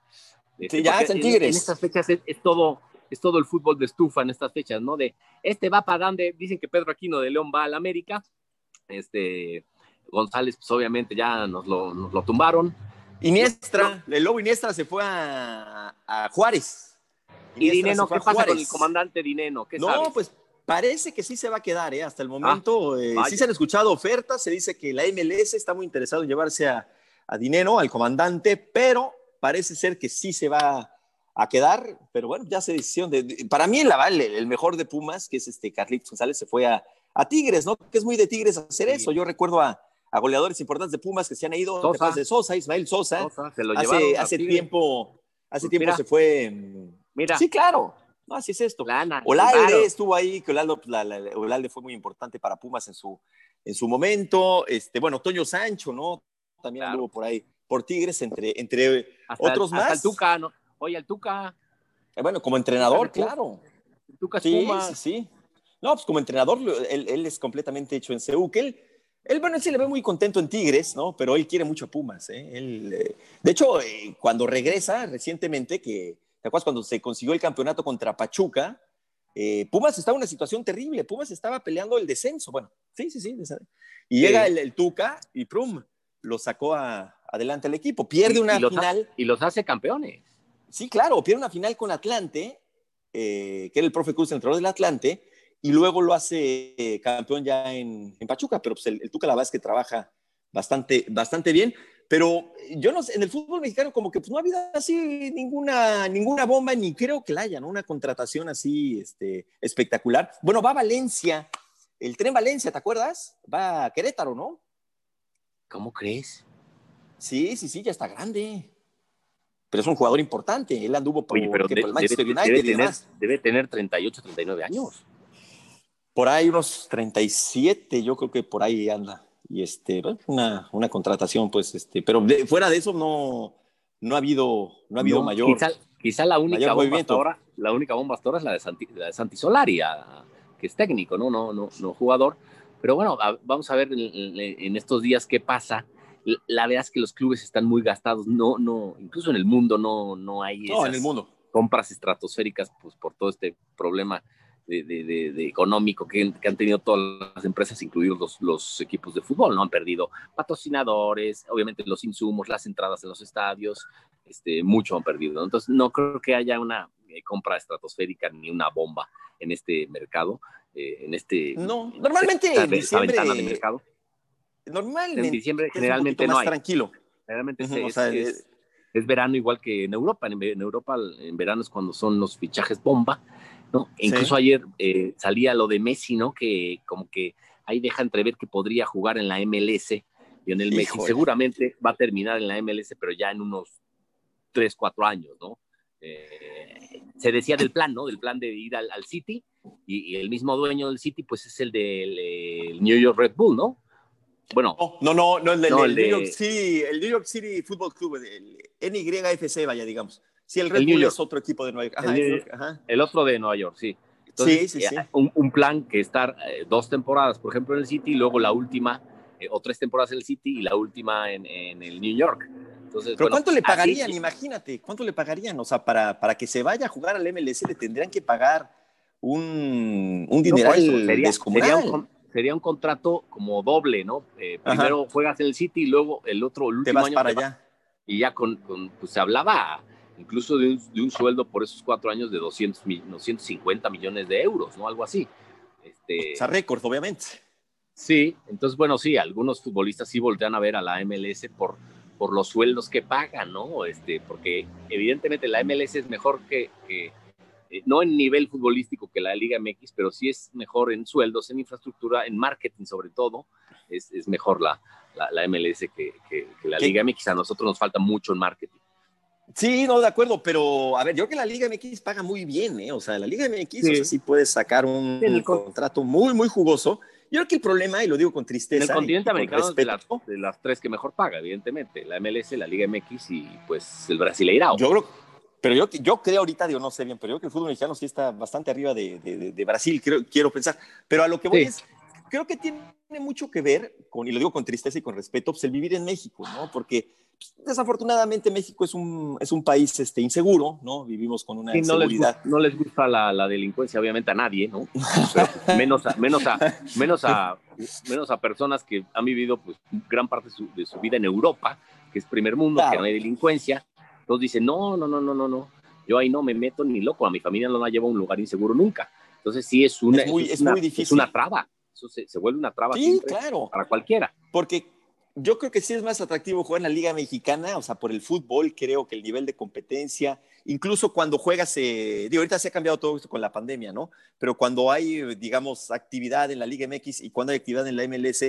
Speaker 2: Este,
Speaker 1: Sí, ya,
Speaker 2: porque
Speaker 1: es en
Speaker 2: en-
Speaker 1: Tigres.
Speaker 2: En estas fechas es, es todo es todo el fútbol de estufa en estas fechas, ¿no? De este va para donde dicen que Pedro Aquino de León va al América. Este González, pues obviamente ya nos lo, nos lo tumbaron.
Speaker 1: Iniestra, el lobo Iniestra se fue a, a Juárez.
Speaker 2: Y
Speaker 1: Iniestra
Speaker 2: Dineno,
Speaker 1: se fue
Speaker 2: ¿qué pasa con
Speaker 1: Juárez.
Speaker 2: el comandante Dineno? ¿Qué
Speaker 1: No,
Speaker 2: sabes?
Speaker 1: pues parece que sí se va a quedar, ¿eh? Hasta el momento. eh,
Speaker 2: vaya.
Speaker 1: sí se han escuchado ofertas, se dice que la MLS está muy interesado en llevarse a, a Dinero, al comandante, pero parece ser que sí se va a quedar, pero bueno, ya se decisión de, de- para mí el, el, el mejor de Pumas, que es este Carlitos González, se fue a, a Tigres, ¿no? Que es muy de Tigres hacer
Speaker 2: Sí.
Speaker 1: eso. Yo recuerdo a, a goleadores importantes de Pumas que se han ido,
Speaker 2: Sosa.
Speaker 1: ¿te acuerdas de Sosa, Ismael Sosa,
Speaker 2: Sosa, se lo llevaron
Speaker 1: hace, tiempo, hace
Speaker 2: Pues
Speaker 1: tiempo
Speaker 2: mira.
Speaker 1: se fue.
Speaker 2: Mira,
Speaker 1: Sí, claro. No, así es esto.
Speaker 2: lana,
Speaker 1: Olalde
Speaker 2: claro.
Speaker 1: estuvo ahí, que Olalde, pues, la- la- Olalde fue muy importante para Pumas en su, en su momento. Este, bueno, Toño Sancho, ¿no? También
Speaker 2: Claro.
Speaker 1: anduvo por ahí, por Tigres, entre, entre
Speaker 2: Hasta,
Speaker 1: otros
Speaker 2: hasta
Speaker 1: más.
Speaker 2: el Tuca, ¿no? Oye, el Tuca,
Speaker 1: eh, bueno, como entrenador,
Speaker 2: Tuca,
Speaker 1: claro.
Speaker 2: el Tuca es
Speaker 1: Sí,
Speaker 2: Puma.
Speaker 1: sí, sí. No, pues como entrenador, él, él es completamente hecho en CEU, que él, él, bueno, él se le ve muy contento en Tigres, ¿no? Pero él quiere mucho a Pumas, ¿eh? Él, eh, de hecho, eh, cuando regresa recientemente, que, ¿te acuerdas cuando se consiguió el campeonato contra Pachuca? Eh, Pumas estaba en una situación terrible, Pumas estaba peleando el descenso, bueno, sí, sí, sí. Y llega el, el Tuca y Prum lo sacó a- adelante al equipo, pierde una
Speaker 2: y los ha-
Speaker 1: final.
Speaker 2: Y los hace campeones.
Speaker 1: Sí, claro, pierde una final con Atlante, eh, que era el profe Cruz, entrenador del Atlante, y luego lo hace eh, campeón ya en, en Pachuca, pero pues el, el Tuca la verdad es que trabaja bastante, bastante bien. Pero yo no sé, en el fútbol mexicano como que pues, no ha habido así ninguna, ninguna bomba, ni creo que la haya, ¿no? Una contratación así este, espectacular. Bueno, va a Valencia, el tren Valencia, ¿te acuerdas? Va a Querétaro, ¿no?
Speaker 2: ¿Cómo crees?
Speaker 1: Sí, sí, sí, ya está grande. Pero es un jugador importante. Él anduvo por,
Speaker 2: Oye, pero
Speaker 1: que por el Manchester
Speaker 2: debe,
Speaker 1: United
Speaker 2: debe
Speaker 1: y
Speaker 2: tener,
Speaker 1: demás.
Speaker 2: debe tener 38, 39 años.
Speaker 1: Por ahí unos 37, yo creo que por ahí anda. Y este, una, una contratación, pues, este, pero de- fuera de eso no, no ha habido, no ha habido
Speaker 2: No,
Speaker 1: mayor.
Speaker 2: Quizá, quizá la única bomba hasta ahora, la única bomba hasta ahora es la de Santi, la de Santi Solari, a- que es técnico, ¿no? No, no, no jugador. Pero bueno, a- vamos a ver en, en- estos días qué pasa. La verdad es que los clubes están muy gastados. No, no, incluso en el mundo no, no hay
Speaker 1: No,
Speaker 2: esas
Speaker 1: en el mundo.
Speaker 2: compras estratosféricas, pues por todo este problema de, de- de- económico que, que han tenido todas las empresas, incluidos los, los equipos de fútbol, ¿no? Han perdido patrocinadores, obviamente los insumos, las entradas en los estadios, este, mucho han perdido. ¿no? Entonces, no creo que haya una eh, compra estratosférica ni una bomba en este mercado, eh, en este...
Speaker 1: No, normalmente
Speaker 2: esta-
Speaker 1: en diciembre,
Speaker 2: ventana de mercado.
Speaker 1: normalmente
Speaker 2: En diciembre
Speaker 1: es un
Speaker 2: generalmente
Speaker 1: poquito
Speaker 2: no
Speaker 1: más
Speaker 2: hay.
Speaker 1: tranquilo.
Speaker 2: Generalmente
Speaker 1: Ujú,
Speaker 2: es,
Speaker 1: o sea,
Speaker 2: es-
Speaker 1: eh,
Speaker 2: es verano igual que en Europa. En, en Europa, en verano es cuando son los fichajes bomba, ¿no? E Incluso ayer eh, salía lo de Messi, ¿no? Que como que ahí deja entrever que podría jugar en la MLS. Y en el Messi seguramente va a terminar en la MLS, pero ya en unos 3, 4 años, ¿no? Eh, se decía del plan, ¿no? Del plan de ir al, al City. Y, y el mismo dueño del City, pues es el del el New York Red Bull, ¿no? Bueno,
Speaker 1: No, no, no, el, del-
Speaker 2: No,
Speaker 1: el
Speaker 2: el de-
Speaker 1: New York City, el New York City Football Club, el NYFC, vaya, digamos. Sí, el Red
Speaker 2: El New
Speaker 1: Bull
Speaker 2: York.
Speaker 1: es otro equipo de Nueva York. Ajá,
Speaker 2: El York.
Speaker 1: Ajá.
Speaker 2: otro de Nueva York, sí.
Speaker 1: Sí, sí,
Speaker 2: eh,
Speaker 1: sí.
Speaker 2: Un, un plan que estar eh, dos temporadas, por ejemplo, en el City, y luego la última, eh, o tres temporadas en el City y la última en, en el New York. Entonces,
Speaker 1: Pero
Speaker 2: bueno,
Speaker 1: ¿cuánto le
Speaker 2: así-
Speaker 1: pagarían? Imagínate, ¿cuánto le pagarían? O sea, para, para que se vaya a jugar al MLS le tendrían que pagar un, un
Speaker 2: No,
Speaker 1: dineral
Speaker 2: por eso, sería,
Speaker 1: descomunal.
Speaker 2: sería un, con- sería un contrato como doble, ¿no? Eh, primero juegas en el City y luego el otro, el último
Speaker 1: te vas para allá.
Speaker 2: y ya con, pues se hablaba incluso de un, sueldo por esos cuatro años de 200, 250 millones de euros, ¿no? Algo así.
Speaker 1: Este, o sea, récord, obviamente.
Speaker 2: Sí, entonces, bueno, sí, algunos futbolistas sí voltean a ver a la MLS por, por los sueldos que pagan, ¿no? Este, porque evidentemente la MLS es mejor que, eh, no en nivel futbolístico que la Liga MX, pero sí es mejor en sueldos, en infraestructura, en marketing sobre todo, es, es mejor la, la, MLS que, que, la Liga MX. A nosotros nos falta mucho en marketing.
Speaker 1: Sí, no, de acuerdo, pero a ver, yo creo que la Liga MX paga muy bien, ¿eh? O sea, la Liga MX sí, sí puede sacar un, contrato muy, muy jugoso. Yo creo que el problema, y lo digo con tristeza.
Speaker 2: En el continente americano es de las, de las, tres que mejor paga, evidentemente. La MLS, la Liga MX y pues el Brasileirao.
Speaker 1: Yo creo, pero yo, yo creo ahorita, digo, no sé bien, pero yo creo que el fútbol mexicano sí está bastante arriba de, de, de Brasil, creo, quiero pensar. Pero a lo que voy es, creo que tiene mucho que ver con, y lo digo con tristeza y con respeto, pues el vivir en México, ¿no? Porque desafortunadamente México es un, es un país este, inseguro, ¿no? Vivimos con una
Speaker 2: sí, no inseguridad. Les, no les gusta la, la, delincuencia, obviamente, a nadie, ¿no? menos, a, menos, a, menos, a, menos a personas que han vivido pues, gran parte de su, de su vida en Europa, que es primer mundo, que no hay delincuencia. Entonces dicen, no, no, no, no, no, no. Yo ahí no me meto ni loco, a mi familia no la llevo a un lugar inseguro nunca. Entonces sí es una,
Speaker 1: es muy,
Speaker 2: es
Speaker 1: una, muy difícil.
Speaker 2: Es una traba. Eso se, se vuelve una traba
Speaker 1: sí, claro.
Speaker 2: para cualquiera.
Speaker 1: Porque yo creo que sí es más atractivo jugar en la Liga Mexicana, o sea, por el fútbol, creo que el nivel de competencia, incluso cuando juegas, eh, digo, ahorita se ha cambiado todo esto con la pandemia, ¿no? Pero cuando hay, digamos, actividad en la Liga MX y cuando hay actividad en la MLS,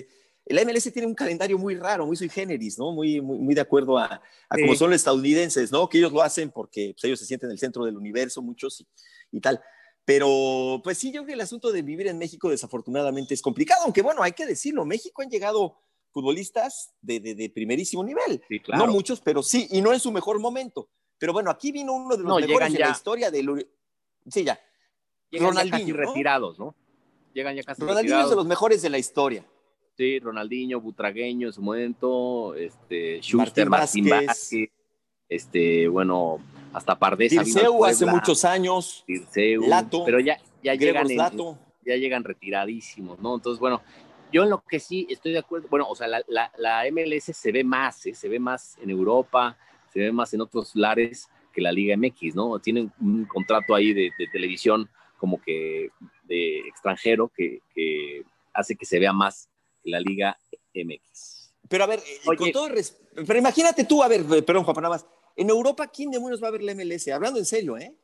Speaker 1: la MLS tiene un calendario muy raro, muy sui generis, ¿no? Muy, muy, muy de acuerdo a, a como son los estadounidenses, ¿no? Que ellos lo hacen porque pues, ellos se sienten en el centro del universo, muchos y, y tal. Pero, pues sí, yo creo que el asunto de vivir en México desafortunadamente es complicado, aunque bueno, hay que decirlo, México han llegado futbolistas de, de, primerísimo nivel. No muchos, pero sí, y no en su mejor momento. Pero bueno, aquí vino uno de los mejores en la historia del... Sí, ya.
Speaker 2: Ronaldinho, ya casi retirados, ¿no? Llegan ya casi
Speaker 1: Ronaldinho es de los mejores de la historia.
Speaker 2: Sí, Ronaldinho, Butragueño en su momento, este, Schuster, Martín, Vázquez. este, bueno, hasta Pardés.
Speaker 1: Tirceu hace muchos años.
Speaker 2: Tirceu, Lato, pero ya, ya llegan, ya llegan retiradísimos, ¿no? Entonces, bueno, yo en lo que sí estoy de acuerdo, bueno, o sea, la, la, MLS se ve más, ¿eh? se ve más en Europa, se ve más en otros lares que la Liga MX, ¿no? Tienen un contrato ahí de, televisión como que de extranjero que, que, hace que se vea más la Liga MX.
Speaker 1: Pero a ver, eh, con todo pero imagínate tú, a ver, perdón, Juan, nada más, en Europa, ¿quién demonios va a ver la MLS? Hablando en serio, ¿eh?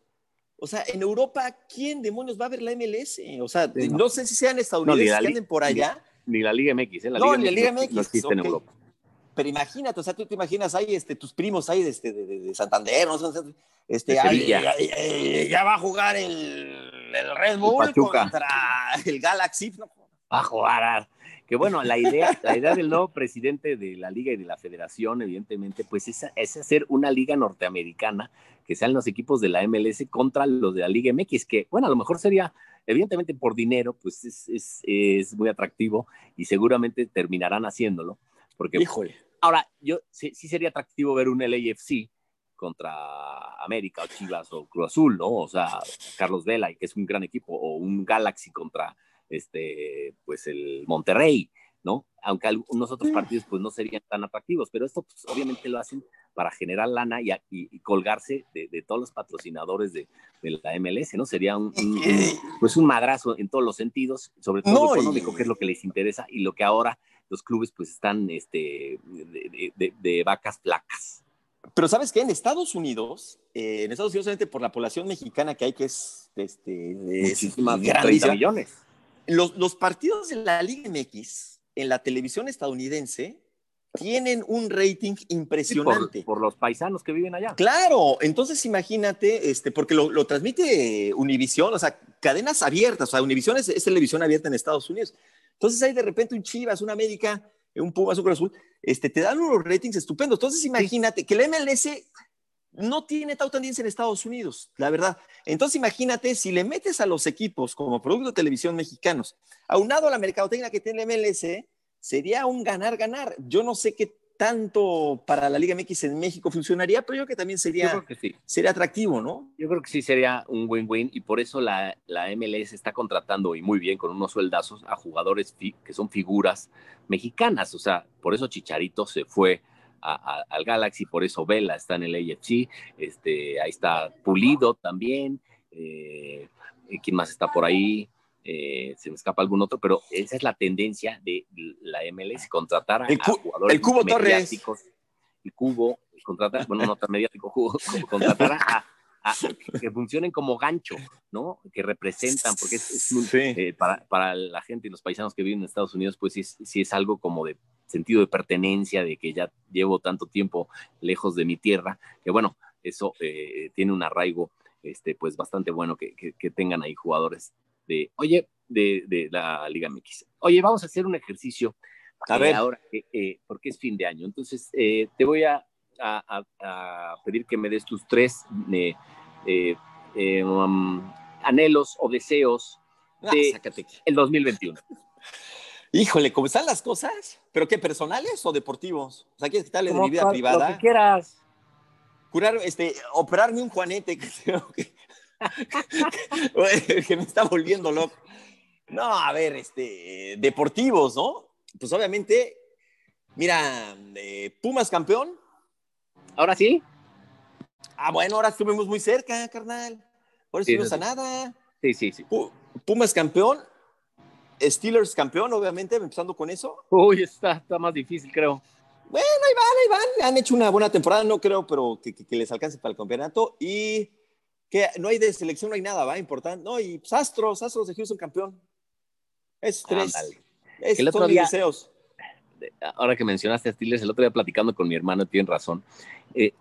Speaker 1: O sea, en Europa, ¿quién demonios va a ver la MLS? O sea, no, sé si sean estadounidenses que anden por allá
Speaker 2: ni la Liga MX, ¿eh? La
Speaker 1: no,
Speaker 2: Liga
Speaker 1: ni la Liga MX. No existe en Europa. Pero imagínate, o sea, tú te imaginas ahí este, tus primos ahí de, este, de, de Santander, ¿no? Este, ahí, ya, va a jugar el, el Red Bull contra el Galaxy.
Speaker 2: Va a jugar. Que bueno, la idea, la idea del nuevo presidente de la liga y de la federación, evidentemente, pues es, es hacer una liga norteamericana que sean los equipos de la MLS contra los de la Liga MX, que bueno, a lo mejor sería Evidentemente por dinero, pues es, muy atractivo y seguramente terminarán haciéndolo. Porque,
Speaker 1: Híjole.
Speaker 2: Ahora, yo sí, sería atractivo ver un LAFC contra América o Chivas o Cruz Azul, ¿no? O sea, Carlos Vela, que es un gran equipo, o un Galaxy contra este, pues el Monterrey, ¿no? Aunque algunos otros mm. partidos pues no serían tan atractivos, pero esto pues, obviamente lo hacen para generar lana y, colgarse de, todos los patrocinadores de, la MLS, ¿no? Sería un, pues un madrazo en todos los sentidos, sobre todo económico, que es lo que les interesa y lo que ahora los clubes pues están este, de, vacas flacas.
Speaker 1: Pero sabes qué, en Estados Unidos, eh, en Estados Unidos solamente por la población mexicana que hay, que es este,
Speaker 2: millones.
Speaker 1: Los, los partidos de la Liga MX en la televisión estadounidense tienen un rating impresionante.
Speaker 2: por, los paisanos que viven allá.
Speaker 1: Claro, entonces imagínate, este, porque lo, transmite Univisión, o sea, cadenas abiertas, o sea, Univisión es, televisión abierta en Estados Unidos. Entonces hay de repente un Chivas, un América, un Pumas, un Cruz Azul, este, te dan unos ratings estupendos. Entonces imagínate que el MLS no tiene tanta audiencia en Estados Unidos, la verdad. Entonces imagínate si le metes a los equipos como producto de televisión mexicanos, aunado a la mercadotecnia que tiene el MLS, sería un ganar-ganar. Yo no sé qué tanto para la Liga MX en México funcionaría, pero yo creo que también sería, sería atractivo, ¿no?
Speaker 2: Yo creo que sí sería un win-win y por eso la, la, MLS está contratando y muy bien con unos sueldazos a jugadores que son figuras mexicanas. O sea, por eso Chicharito se fue al Galaxy, por eso Vela está en el AFC, este, ahí está Pulido también. Eh, ¿Quién más está por ahí? Eh, se me escapa algún otro, pero esa es la tendencia de la MLS, contratar a, jugadores
Speaker 1: el Cubo mediáticos,
Speaker 2: el Cubo, contratar, bueno, no tan mediático, contratar a, que funcionen como gancho, ¿no? Que representan, porque es, eh, para, para, la gente y los paisanos que viven en Estados Unidos, pues sí, sí, es algo como de sentido de pertenencia, de que ya llevo tanto tiempo lejos de mi tierra, que bueno, eso eh, tiene un arraigo, este, pues bastante bueno que, que tengan ahí jugadores oye, de, la Liga MX. Oye, vamos a hacer un ejercicio. A ver. Ahora, eh, porque es fin de año. Entonces, eh, te voy a, pedir que me des tus tres eh, um, anhelos o deseos ah, de el 2021.
Speaker 1: Híjole, ¿cómo están las cosas? ¿Pero qué, personales o deportivos? O sea, ¿quieres quitarle de mi vida privada?
Speaker 2: Lo que quieras.
Speaker 1: Curar, este, operarme un juanete que que, que me está volviendo loco. No, a ver, este, deportivos, ¿no? Pues obviamente, mira, eh, Pumas campeón.
Speaker 2: ¿Ahora sí?
Speaker 1: Ah, bueno, ahora estuvimos muy cerca, carnal. Ahora estuvimos a nada.
Speaker 2: Sí, sí, sí.
Speaker 1: Pumas campeón. Steelers campeón, obviamente, empezando con eso.
Speaker 2: Uy, está, está más difícil, creo.
Speaker 1: Bueno, ahí van, ahí van. Han hecho una buena temporada, no creo, pero que, que les alcance para el campeonato. Y que no hay de selección, no hay nada, va, importante. No, y pues, Astros, Astros de Houston campeón. Es tres. Es, el otro día, deseos.
Speaker 2: Ahora que mencionaste a Steelers, el otro día platicando con mi hermano, tiene razón. Eh,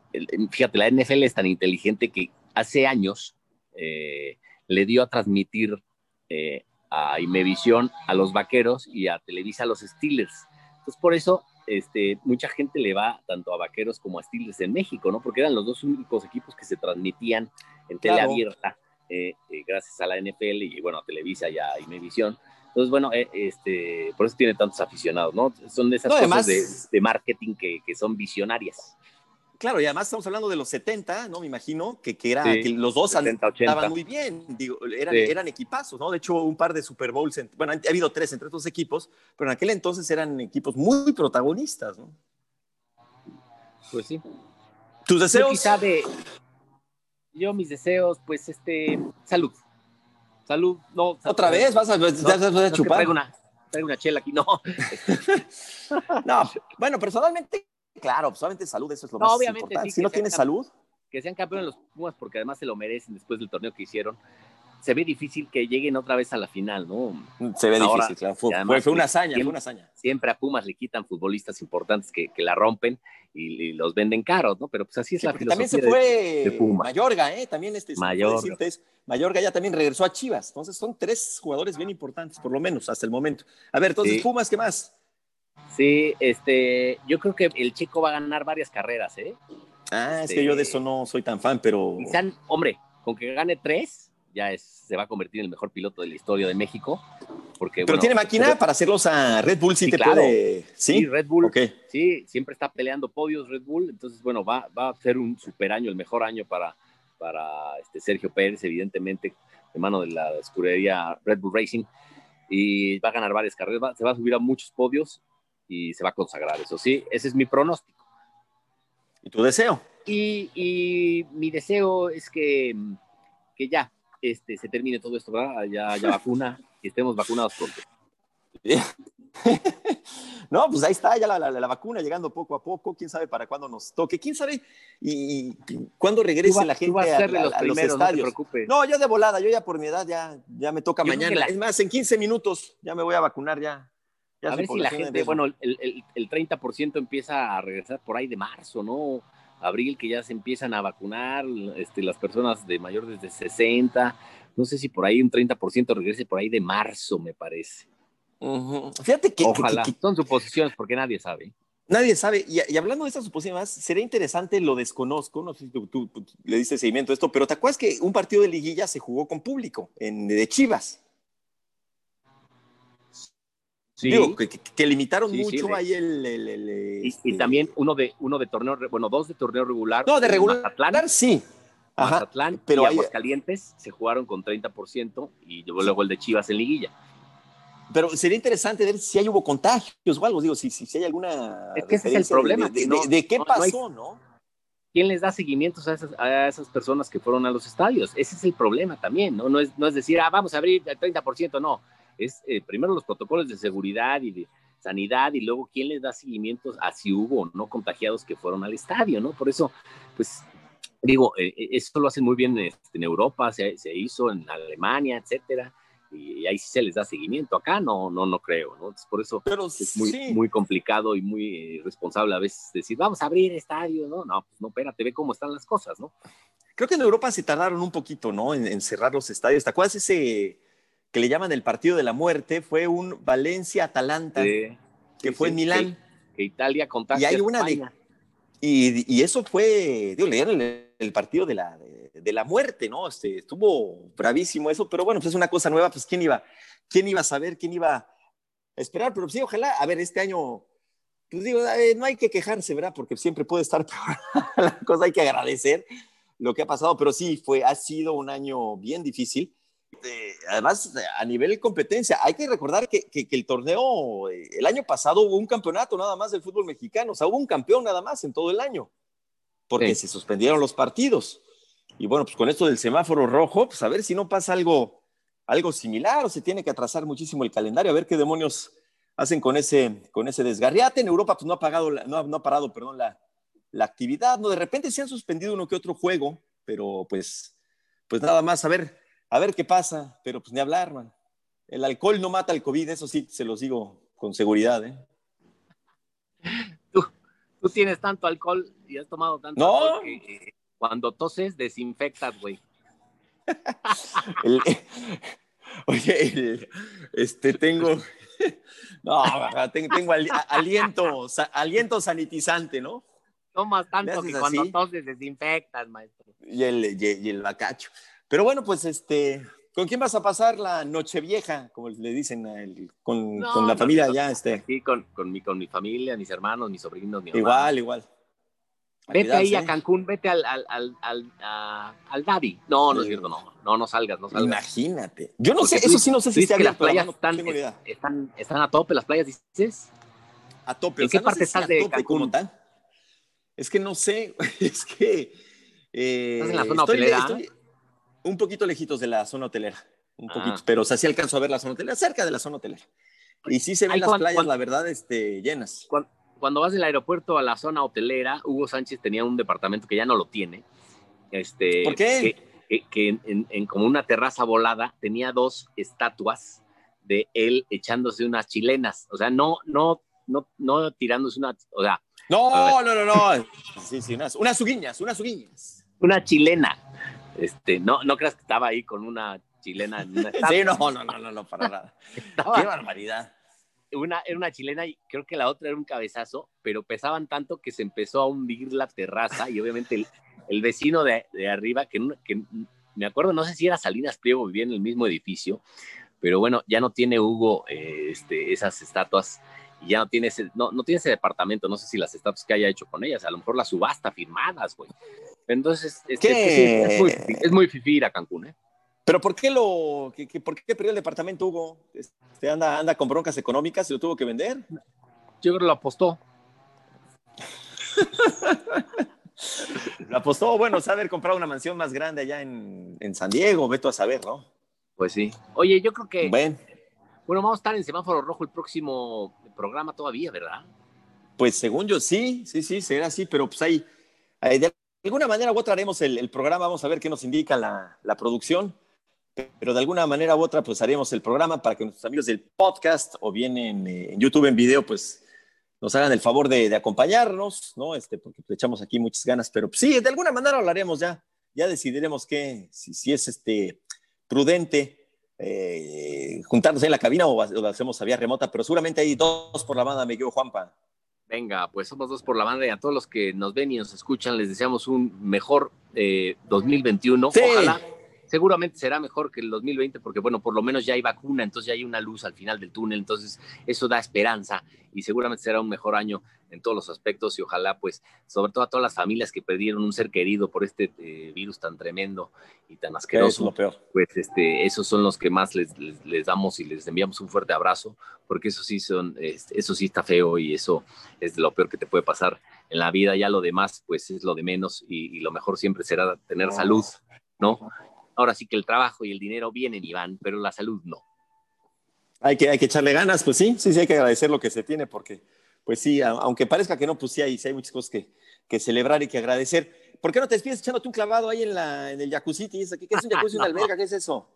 Speaker 2: fíjate, la NFL es tan inteligente que hace años eh, le dio a transmitir eh, a Imevisión a los vaqueros y a Televisa a los Steelers. Entonces, por eso este, mucha gente le va tanto a Vaqueros como a Steelers en México, ¿no? Porque eran los dos únicos equipos que se transmitían en tele abierta, eh, eh, gracias a la NFL y, bueno, a Televisa y a Imevisión. Entonces, bueno, eh, este, por eso tiene tantos aficionados, ¿no? Son de esas cosas de, de, marketing que, que son visionarias.
Speaker 1: Claro, y además estamos hablando de los 70, ¿no? Me imagino que, que era que los dos estaban muy bien, digo, eran, eran, equipazos, ¿no? De hecho, un par de Super Bowls, bueno, ha habido tres entre estos equipos, pero en aquel entonces eran equipos muy protagonistas, ¿no?
Speaker 2: Pues sí.
Speaker 1: ¿Tus deseos?
Speaker 2: Yo, de, yo mis deseos, pues, este, salud. Salud, no.
Speaker 1: ¿Otra vez? ¿Vas a, a chupar?
Speaker 2: Traigo una, traigo una chela aquí, no.
Speaker 1: no, bueno, personalmente Claro, solamente salud, eso es lo más importante. si no tienes salud.
Speaker 2: Que sean campeones los Pumas porque además se lo merecen después del torneo que hicieron. Se ve difícil que lleguen otra vez a la final, ¿no?
Speaker 1: Se ve difícil, claro. Fue, una hazaña, fue una hazaña.
Speaker 2: Siempre a Pumas le quitan futbolistas importantes que, la rompen y, los venden caros, ¿no? Pero pues así es la filosofía
Speaker 1: También se fue Mayorga, ¿eh? También este. Mayorga. Mayorga ya también regresó a Chivas. Entonces son tres jugadores bien importantes, por lo menos hasta el momento. A ver, entonces Pumas, ¿qué más?
Speaker 2: Sí, este, yo creo que el chico va a ganar varias carreras, ¿eh?
Speaker 1: Ah, es que yo de eso no soy tan fan, pero.
Speaker 2: hombre, con que gane tres, ya es, se va a convertir en el mejor piloto de la historia de México. Porque,
Speaker 1: pero tiene máquina para hacerlos a Red Bull, sí, te puede. ¿Sí?
Speaker 2: Red Bull. Sí, siempre está peleando podios Red Bull. Entonces, bueno, va, va a ser un super año, el mejor año para, para este Sergio Pérez, evidentemente, de mano de la escudería Red Bull Racing. Y va a ganar varias carreras, se va a subir a muchos podios y se va a consagrar, eso sí, ese es mi pronóstico.
Speaker 1: ¿Y tu deseo?
Speaker 2: Y, mi deseo es que, que ya este, se termine todo esto, ¿verdad? Ya, ya vacuna y estemos vacunados pronto.
Speaker 1: No, pues ahí está ya la, vacuna llegando poco a poco. Quién sabe para cuándo nos toque. Quién sabe y, cuándo regrese la gente a, los, estadios. No, yo de volada, yo ya por mi edad ya, ya me toca mañana. Es más, en 15 minutos ya me voy a vacunar ya
Speaker 2: a ver si la gente, bueno, el, el, el 30% empieza a regresar por ahí de marzo, ¿no? Abril, que ya se empiezan a vacunar este, las personas de mayor desde 60. No sé si por ahí un 30% regrese por ahí de marzo, me parece.
Speaker 1: Fíjate que.
Speaker 2: Ojalá. Son suposiciones porque nadie sabe.
Speaker 1: Nadie sabe. Y, hablando de estas suposiciones, sería interesante, lo desconozco, no sé si tú, le diste seguimiento a esto, pero ¿te acuerdas que un partido de liguilla se jugó con público en, de Chivas? Sí. que, limitaron mucho ahí el...
Speaker 2: y, este también uno de, uno de torneo, bueno, dos de torneo regular.
Speaker 1: No, de regular,
Speaker 2: Mazatlán,
Speaker 1: sí.
Speaker 2: Mazatlán pero y Aguascalientes se jugaron con 30% y luego el de Chivas en liguilla.
Speaker 1: Pero sería interesante ver si hay hubo contagios o algo, digo, si, si, hay alguna...
Speaker 2: Es que ese es el problema.
Speaker 1: De, qué pasó, no,
Speaker 2: ¿Quién les da seguimientos a esas, a esas, personas que fueron a los estadios? Ese es el problema también, ¿no? No es, no es decir, ah, vamos a abrir el 30%, no es eh, primero los protocolos de seguridad y de sanidad y luego quién les da seguimientos a si hubo no contagiados que fueron al estadio, ¿no? Por eso, pues digo, eh, eh, eso lo hacen muy bien este, en Europa, se, se, hizo en Alemania, etcétera, y, ahí sí se les da seguimiento. Acá no, no, no creo, ¿no? por eso es muy, muy complicado y muy responsable a veces decir, vamos a abrir estadio, ¿no? No, pues no, espérate, ve cómo están las cosas, ¿no?
Speaker 1: Creo que en Europa se tardaron un poquito, ¿no? En, en cerrar los estadios. ¿Te acuerdas ese que le llaman el partido de la muerte, fue un Valencia-Atalanta, que fue en Milán.
Speaker 2: Que, Italia contra
Speaker 1: y hay una y, eso fue, digo, le dieron el, partido de la, de, la muerte, ¿no? Este, estuvo bravísimo eso, pero bueno, pues es una cosa nueva, pues quién iba, quién iba a saber, quién iba a esperar, pero sí, ojalá, a ver, este año, pues digo, eh, no hay que quejarse, ¿verdad? Porque siempre puede estar peor la cosa, hay que agradecer lo que ha pasado, pero sí, fue, ha sido un año bien difícil además, a nivel de competencia, hay que recordar que, que, el torneo, el año pasado hubo un campeonato nada más del fútbol mexicano, o sea, hubo un campeón nada más en todo el año, porque se suspendieron los partidos. Y bueno, pues con esto del semáforo rojo, pues a ver si no pasa algo, algo similar o se tiene que atrasar muchísimo el calendario, a ver qué demonios hacen con ese, con ese desgarriate. En Europa, pues no ha, pagado no, no ha parado perdón, la, la actividad, ¿no? De repente se han suspendido uno que otro juego, pero pues, pues nada más, a ver, a ver qué pasa, pero pues ni hablar, man. El alcohol no mata el COVID, eso sí, se los digo con seguridad, ¿eh?
Speaker 2: Tú, tú tienes tanto alcohol y has tomado tanto alcohol que cuando toses desinfectas, güey.
Speaker 1: oye, este, tengo, no, tengo, aliento, aliento sanitizante, ¿no?
Speaker 2: Tomas tanto que cuando toses desinfectas, maestro.
Speaker 1: Y el, y el bacacho. Pero bueno, pues este, ¿con quién vas a pasar la noche vieja, como le dicen a él, con, con, la familia ya? Este?
Speaker 2: Sí, con, con, mi, con mi familia, mis hermanos, mis sobrinos, mi
Speaker 1: Igual, igual.
Speaker 2: vete ahí a Cancún, vete al, al, al, al, al Davi. No, no es cierto, no. No, no salgas, no salgas.
Speaker 1: Imagínate. Yo no sé, eso sí no sé si
Speaker 2: está que las playas están, están, están, a tope las playas, dices.
Speaker 1: A tope.
Speaker 2: ¿En qué parte estás de Cancún?
Speaker 1: Es que no sé, es que...
Speaker 2: Eh, ¿Estás en la zona hotelera?
Speaker 1: Un poquito lejitos de la zona hotelera, un ah. poquito, pero o sea, sí alcanzo a ver la zona hotelera, cerca de la zona hotelera. Y sí se ven las playas, la verdad, este, llenas.
Speaker 2: Cuando, vas del aeropuerto a la zona hotelera, Hugo Sánchez tenía un departamento que ya no lo tiene. Este,
Speaker 1: ¿Por qué?
Speaker 2: Que, en, como una terraza volada tenía dos estatuas de él echándose unas chilenas. O sea, no, no, no, no tirándose una, o sea.
Speaker 1: No, no, no, no. Sí, sí, unas, unas uguiñas, unas uguiñas.
Speaker 2: Una chilena. Este, no, no creas que estaba ahí con una chilena. En una
Speaker 1: sí, no, no, no, no, para nada. Qué barbaridad.
Speaker 2: Una era una chilena y creo que la otra era un cabezazo, pero pesaban tanto que se empezó a hundir la terraza y obviamente el, vecino de, de arriba, que, que, me acuerdo, no sé si era Salinas Pliego, vivía en el mismo edificio, pero bueno, ya no tiene Hugo eh, este, esas estatuas y ya no tiene ese, no, no tiene ese departamento, no sé si las estatuas que haya hecho con ellas, a lo mejor la subasta firmadas, güey. Entonces, este, pues es, muy, es muy fifí ir a Cancún, ¿eh?
Speaker 1: Pero ¿por qué lo, que, por qué perdió el departamento, Hugo? Este, anda, anda con broncas económicas y lo tuvo que vender.
Speaker 2: Yo creo que lo apostó.
Speaker 1: lo apostó, bueno, saber comprado una mansión más grande allá en, en, San Diego, veto a saber, ¿no?
Speaker 2: Pues sí. Oye, yo creo que.
Speaker 1: Bueno.
Speaker 2: bueno, vamos a estar en semáforo rojo el próximo programa todavía, ¿verdad?
Speaker 1: Pues según yo sí, sí, sí, será así, pero pues hay, hay de alguna manera u otra haremos el, programa, vamos a ver qué nos indica la, producción, pero de alguna manera u otra pues haremos el programa para que nuestros amigos del podcast o bien en, eh, YouTube en video pues nos hagan el favor de, acompañarnos, ¿no? Este, porque le echamos aquí muchas ganas, pero pues, sí, de alguna manera hablaremos ya, ya decidiremos qué, si, es este, prudente eh, juntarnos en la cabina o, lo hacemos a vía remota, pero seguramente hay dos por la banda, me quedo Juanpa.
Speaker 2: Venga, pues somos dos por la banda y a todos los que nos ven y nos escuchan les deseamos un mejor 2021.
Speaker 1: Eh,
Speaker 2: Ojalá seguramente será mejor que el 2020 porque, bueno, por lo menos ya hay vacuna, entonces ya hay una luz al final del túnel, entonces eso da esperanza y seguramente será un mejor año en todos los aspectos y ojalá, pues, sobre todo a todas las familias que perdieron un ser querido por este eh, virus tan tremendo y tan asqueroso,
Speaker 1: lo peor.
Speaker 2: pues este, esos son los que más les, les, damos y les enviamos un fuerte abrazo, porque eso sí, son, eso sí está feo y eso es lo peor que te puede pasar en la vida, ya lo demás, pues es lo de menos y, y lo mejor siempre será tener salud, ¿no? Ahora sí que el trabajo y el dinero vienen y van, pero la salud no.
Speaker 1: Hay que, hay que echarle ganas, pues sí, sí, sí, hay que agradecer lo que se tiene, porque, pues sí, aunque parezca que no, pues sí hay, sí hay muchas cosas que, que celebrar y que agradecer. ¿Por qué no te despides echándote un clavado ahí en, la, en el jacuzzi? ¿Qué es un jacuzzi, una alberga? ¿Qué es eso?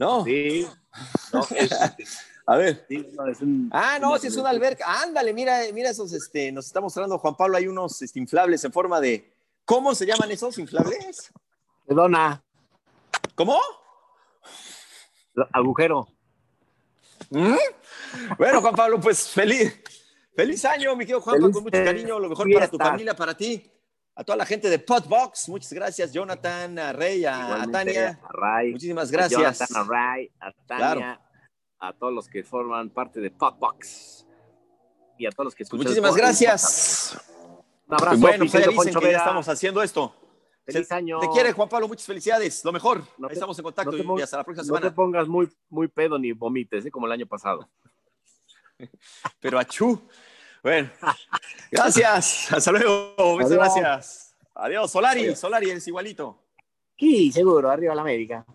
Speaker 1: ¿No?
Speaker 2: Sí. No,
Speaker 1: a ver. ah, no, si es una alberca. Ándale, mira, mira esos, este, nos está mostrando Juan Pablo, hay unos este, inflables en forma de. ¿Cómo se llaman esos inflables?
Speaker 2: Perdona.
Speaker 1: ¿Cómo?
Speaker 2: Agujero.
Speaker 1: ¿Mm? Bueno, Juan Pablo, pues feliz, feliz año, mi querido Juan con mucho cariño, lo mejor para tu familia, para ti, a toda la gente de Potbox, muchas gracias, Jonathan, a Rey, a, Tania, muchísimas gracias.
Speaker 2: A Jonathan, a Ray, a Tania, a todos los que forman parte de Potbox y a todos los que escuchan.
Speaker 1: Muchísimas gracias.
Speaker 2: Un abrazo.
Speaker 1: Bueno, pues ya dicen que ya estamos haciendo esto.
Speaker 2: Feliz año.
Speaker 1: Te quiere, Juan Pablo, muchas felicidades. Lo mejor. Estamos en contacto y hasta la próxima semana.
Speaker 2: No te pongas muy, muy pedo ni vomites, ¿eh? como el año pasado.
Speaker 1: Pero achú. Bueno, gracias. Hasta luego. Muchas gracias. Adiós. Solari, Solari es igualito.
Speaker 2: Sí, seguro. Arriba la América.